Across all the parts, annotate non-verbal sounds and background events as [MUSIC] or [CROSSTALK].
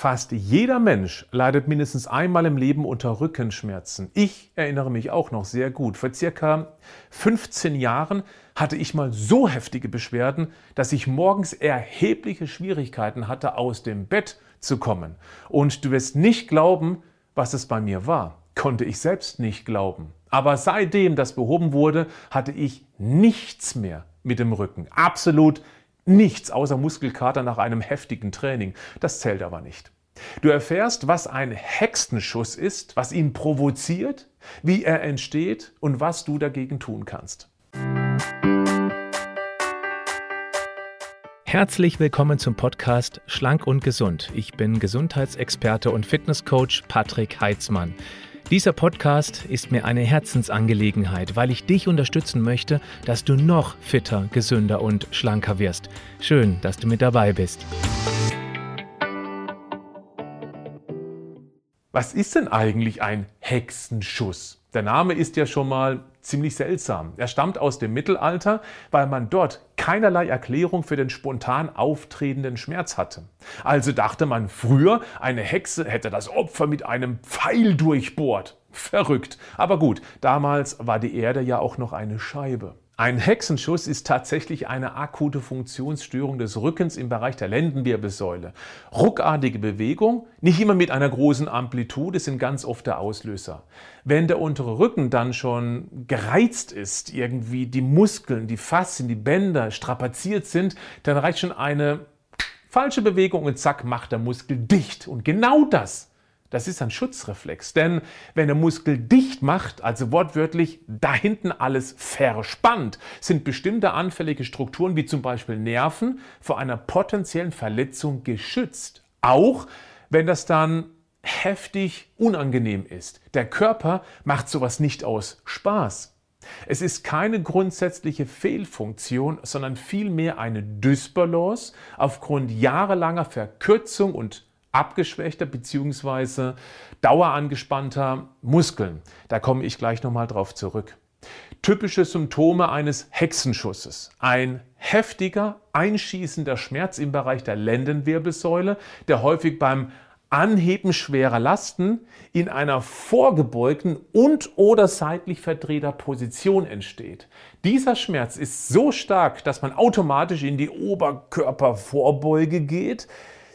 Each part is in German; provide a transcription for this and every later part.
Fast jeder Mensch leidet mindestens einmal im Leben unter Rückenschmerzen. Ich erinnere mich auch noch sehr gut. Vor circa 15 Jahren hatte ich mal so heftige Beschwerden, dass ich morgens erhebliche Schwierigkeiten hatte, aus dem Bett zu kommen. Und du wirst nicht glauben, was es bei mir war. Konnte ich selbst nicht glauben. Aber seitdem das behoben wurde, hatte ich nichts mehr mit dem Rücken. Absolut Nichts außer Muskelkater nach einem heftigen Training. Das zählt aber nicht. Du erfährst, was ein Hexenschuss ist, was ihn provoziert, wie er entsteht und was du dagegen tun kannst. Herzlich willkommen zum Podcast Schlank und Gesund. Ich bin Gesundheitsexperte und Fitnesscoach Patrick Heitzmann. Dieser Podcast ist mir eine Herzensangelegenheit, weil ich dich unterstützen möchte, dass du noch fitter, gesünder und schlanker wirst. Schön, dass du mit dabei bist. Was ist denn eigentlich ein Hexenschuss? Der Name ist ja schon mal ziemlich seltsam. Er stammt aus dem Mittelalter, weil man dort keinerlei Erklärung für den spontan auftretenden Schmerz hatte. Also dachte man früher, eine Hexe hätte das Opfer mit einem Pfeil durchbohrt. Verrückt. Aber gut, damals war die Erde ja auch noch eine Scheibe. Ein Hexenschuss ist tatsächlich eine akute Funktionsstörung des Rückens im Bereich der Lendenwirbelsäule. Ruckartige Bewegung, nicht immer mit einer großen Amplitude, sind ganz oft der Auslöser. Wenn der untere Rücken dann schon gereizt ist, irgendwie die Muskeln, die Faszien, die Bänder strapaziert sind, dann reicht schon eine falsche Bewegung und zack macht der Muskel dicht. Und genau das das ist ein Schutzreflex. Denn wenn der Muskel dicht macht, also wortwörtlich da hinten alles verspannt, sind bestimmte anfällige Strukturen wie zum Beispiel Nerven vor einer potenziellen Verletzung geschützt. Auch wenn das dann heftig unangenehm ist. Der Körper macht sowas nicht aus Spaß. Es ist keine grundsätzliche Fehlfunktion, sondern vielmehr eine Dysbalance aufgrund jahrelanger Verkürzung und abgeschwächter bzw. dauerangespannter Muskeln. Da komme ich gleich nochmal drauf zurück. Typische Symptome eines Hexenschusses. Ein heftiger, einschießender Schmerz im Bereich der Lendenwirbelsäule, der häufig beim Anheben schwerer Lasten in einer vorgebeugten und oder seitlich verdrehter Position entsteht. Dieser Schmerz ist so stark, dass man automatisch in die Oberkörpervorbeuge geht,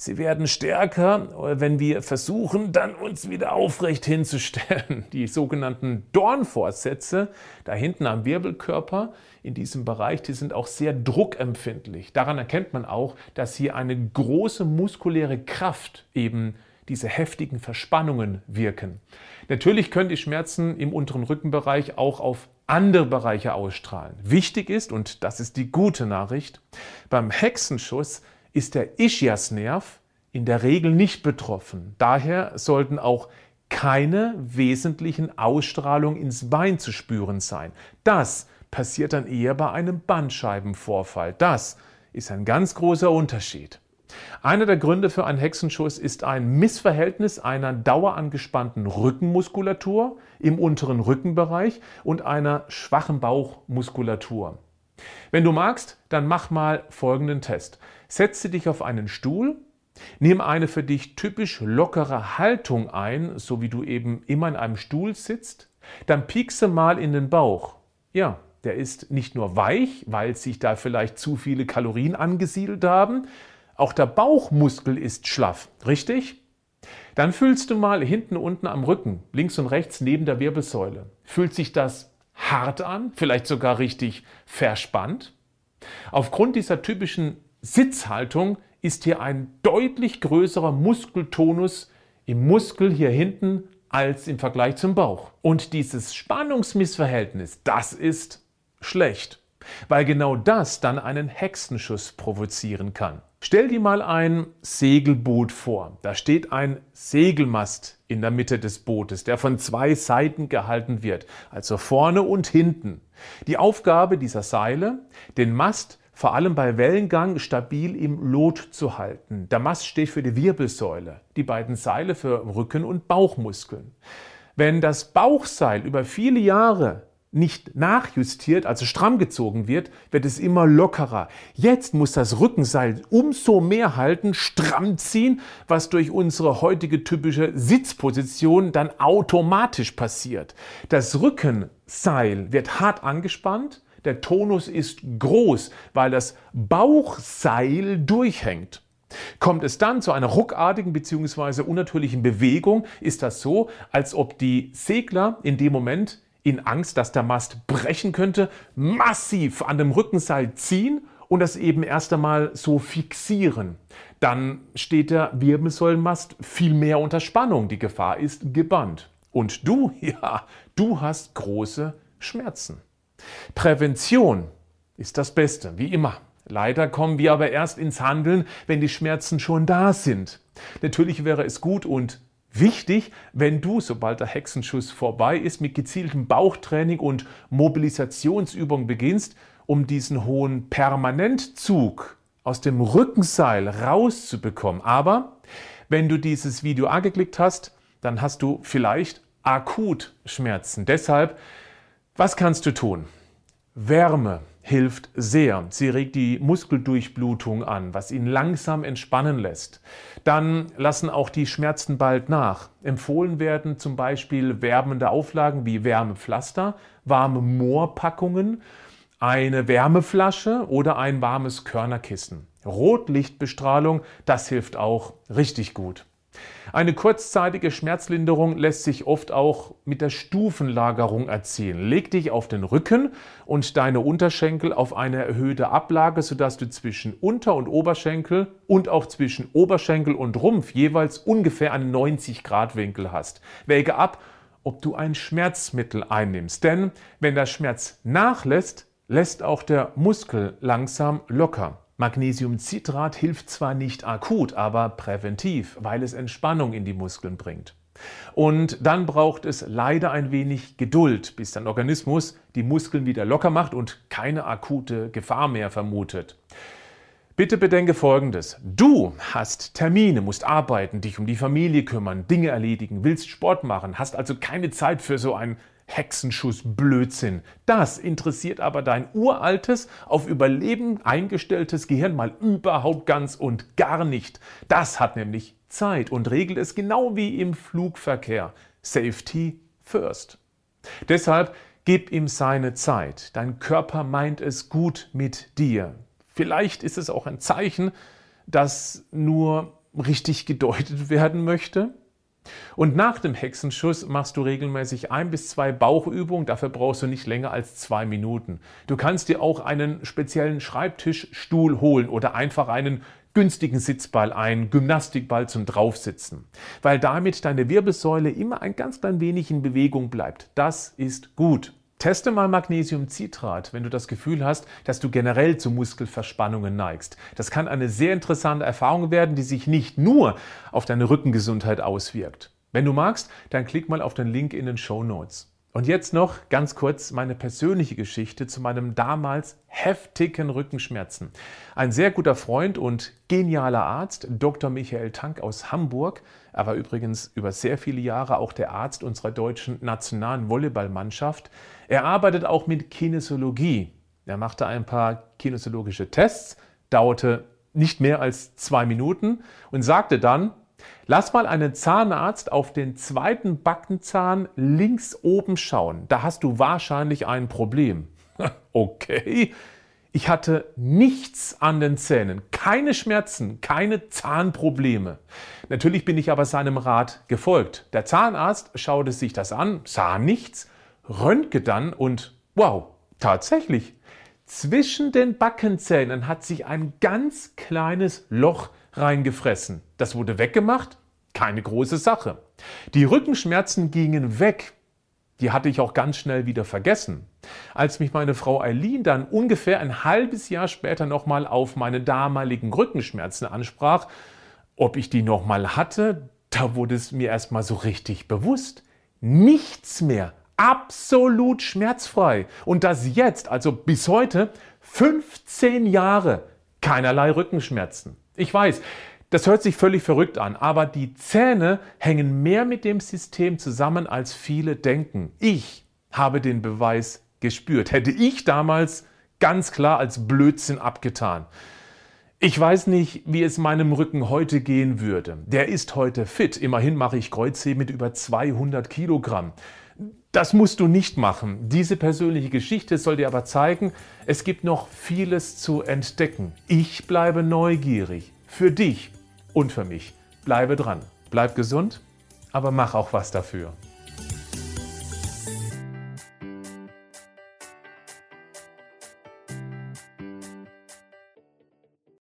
Sie werden stärker, wenn wir versuchen, dann uns wieder aufrecht hinzustellen. [LAUGHS] Die sogenannten Dornfortsätze da hinten am Wirbelkörper in diesem Bereich, die sind auch sehr druckempfindlich. Daran erkennt man auch, dass hier eine große muskuläre Kraft eben diese heftigen Verspannungen wirken. Natürlich können die Schmerzen im unteren Rückenbereich auch auf andere Bereiche ausstrahlen. Wichtig ist, und das ist die gute Nachricht, beim Hexenschuss ist der Ischiasnerv in der Regel nicht betroffen. Daher sollten auch keine wesentlichen Ausstrahlungen ins Bein zu spüren sein. Das passiert dann eher bei einem Bandscheibenvorfall. Das ist ein ganz großer Unterschied. Einer der Gründe für einen Hexenschuss ist ein Missverhältnis einer dauerangespannten Rückenmuskulatur im unteren Rückenbereich und einer schwachen Bauchmuskulatur. Wenn du magst, dann mach mal folgenden Test. Setze dich auf einen Stuhl, nimm eine für dich typisch lockere Haltung ein, so wie du eben immer in einem Stuhl sitzt, dann piekse mal in den Bauch. Ja, der ist nicht nur weich, weil sich da vielleicht zu viele Kalorien angesiedelt haben, auch der Bauchmuskel ist schlaff, richtig? Dann fühlst du mal hinten unten am Rücken, links und rechts neben der Wirbelsäule. Fühlt sich das hart an, vielleicht sogar richtig verspannt. Aufgrund dieser typischen Sitzhaltung ist hier ein deutlich größerer Muskeltonus im Muskel hier hinten als im Vergleich zum Bauch. Und dieses Spannungsmissverhältnis, das ist schlecht, weil genau das dann einen Hexenschuss provozieren kann. Stell dir mal ein Segelboot vor. Da steht ein Segelmast in der Mitte des Bootes, der von zwei Seiten gehalten wird, also vorne und hinten. Die Aufgabe dieser Seile, den Mast vor allem bei Wellengang stabil im Lot zu halten. Der Mast steht für die Wirbelsäule, die beiden Seile für Rücken- und Bauchmuskeln. Wenn das Bauchseil über viele Jahre nicht nachjustiert, also stramm gezogen wird, wird es immer lockerer. Jetzt muss das Rückenseil umso mehr halten, stramm ziehen, was durch unsere heutige typische Sitzposition dann automatisch passiert. Das Rückenseil wird hart angespannt, der Tonus ist groß, weil das Bauchseil durchhängt. Kommt es dann zu einer ruckartigen bzw. unnatürlichen Bewegung, ist das so, als ob die Segler in dem Moment in Angst, dass der Mast brechen könnte, massiv an dem Rückenseil ziehen und das eben erst einmal so fixieren. Dann steht der Wirbelsäulenmast viel mehr unter Spannung. Die Gefahr ist gebannt. Und du, [LAUGHS] ja, du hast große Schmerzen. Prävention ist das Beste, wie immer. Leider kommen wir aber erst ins Handeln, wenn die Schmerzen schon da sind. Natürlich wäre es gut und Wichtig, wenn du, sobald der Hexenschuss vorbei ist, mit gezieltem Bauchtraining und Mobilisationsübungen beginnst, um diesen hohen Permanentzug aus dem Rückenseil rauszubekommen. Aber wenn du dieses Video angeklickt hast, dann hast du vielleicht akut Schmerzen. Deshalb, was kannst du tun? Wärme hilft sehr. Sie regt die Muskeldurchblutung an, was ihn langsam entspannen lässt. Dann lassen auch die Schmerzen bald nach. Empfohlen werden zum Beispiel wärmende Auflagen wie Wärmepflaster, warme Moorpackungen, eine Wärmeflasche oder ein warmes Körnerkissen. Rotlichtbestrahlung, das hilft auch richtig gut. Eine kurzzeitige Schmerzlinderung lässt sich oft auch mit der Stufenlagerung erzielen. Leg dich auf den Rücken und deine Unterschenkel auf eine erhöhte Ablage, sodass du zwischen Unter- und Oberschenkel und auch zwischen Oberschenkel und Rumpf jeweils ungefähr einen 90-Grad-Winkel hast. Wäge ab, ob du ein Schmerzmittel einnimmst. Denn wenn der Schmerz nachlässt, lässt auch der Muskel langsam locker. Magnesiumcitrat hilft zwar nicht akut, aber präventiv, weil es Entspannung in die Muskeln bringt. Und dann braucht es leider ein wenig Geduld, bis dein Organismus die Muskeln wieder locker macht und keine akute Gefahr mehr vermutet. Bitte bedenke Folgendes. Du hast Termine, musst arbeiten, dich um die Familie kümmern, Dinge erledigen, willst Sport machen, hast also keine Zeit für so ein Hexenschuss Blödsinn. Das interessiert aber dein uraltes, auf Überleben eingestelltes Gehirn mal überhaupt ganz und gar nicht. Das hat nämlich Zeit und regelt es genau wie im Flugverkehr. Safety first. Deshalb gib ihm seine Zeit. Dein Körper meint es gut mit dir. Vielleicht ist es auch ein Zeichen, das nur richtig gedeutet werden möchte. Und nach dem Hexenschuss machst du regelmäßig ein bis zwei Bauchübungen. Dafür brauchst du nicht länger als zwei Minuten. Du kannst dir auch einen speziellen Schreibtischstuhl holen oder einfach einen günstigen Sitzball, einen Gymnastikball zum Draufsitzen, weil damit deine Wirbelsäule immer ein ganz klein wenig in Bewegung bleibt. Das ist gut. Teste mal Magnesiumcitrat, wenn du das Gefühl hast, dass du generell zu Muskelverspannungen neigst. Das kann eine sehr interessante Erfahrung werden, die sich nicht nur auf deine Rückengesundheit auswirkt. Wenn du magst, dann klick mal auf den Link in den Show Notes. Und jetzt noch ganz kurz meine persönliche Geschichte zu meinem damals heftigen Rückenschmerzen. Ein sehr guter Freund und genialer Arzt, Dr. Michael Tank aus Hamburg, er war übrigens über sehr viele Jahre auch der Arzt unserer deutschen nationalen Volleyballmannschaft. Er arbeitet auch mit Kinesiologie. Er machte ein paar kinesiologische Tests, dauerte nicht mehr als zwei Minuten und sagte dann, Lass mal einen Zahnarzt auf den zweiten Backenzahn links oben schauen. Da hast du wahrscheinlich ein Problem. [LAUGHS] okay. Ich hatte nichts an den Zähnen, keine Schmerzen, keine Zahnprobleme. Natürlich bin ich aber seinem Rat gefolgt. Der Zahnarzt schaute sich das an, sah nichts, röntgete dann und wow, tatsächlich. Zwischen den Backenzähnen hat sich ein ganz kleines Loch reingefressen. Das wurde weggemacht, keine große Sache. Die Rückenschmerzen gingen weg. Die hatte ich auch ganz schnell wieder vergessen. Als mich meine Frau Eileen dann ungefähr ein halbes Jahr später nochmal auf meine damaligen Rückenschmerzen ansprach, ob ich die nochmal hatte, da wurde es mir erstmal so richtig bewusst. Nichts mehr. Absolut schmerzfrei. Und das jetzt, also bis heute, 15 Jahre, keinerlei Rückenschmerzen. Ich weiß, das hört sich völlig verrückt an, aber die Zähne hängen mehr mit dem System zusammen, als viele denken. Ich habe den Beweis gespürt. Hätte ich damals ganz klar als Blödsinn abgetan. Ich weiß nicht, wie es meinem Rücken heute gehen würde. Der ist heute fit. Immerhin mache ich Kreuzheben mit über 200 Kilogramm. Das musst du nicht machen. Diese persönliche Geschichte soll dir aber zeigen, es gibt noch vieles zu entdecken. Ich bleibe neugierig. Für dich und für mich. Bleibe dran. Bleib gesund, aber mach auch was dafür.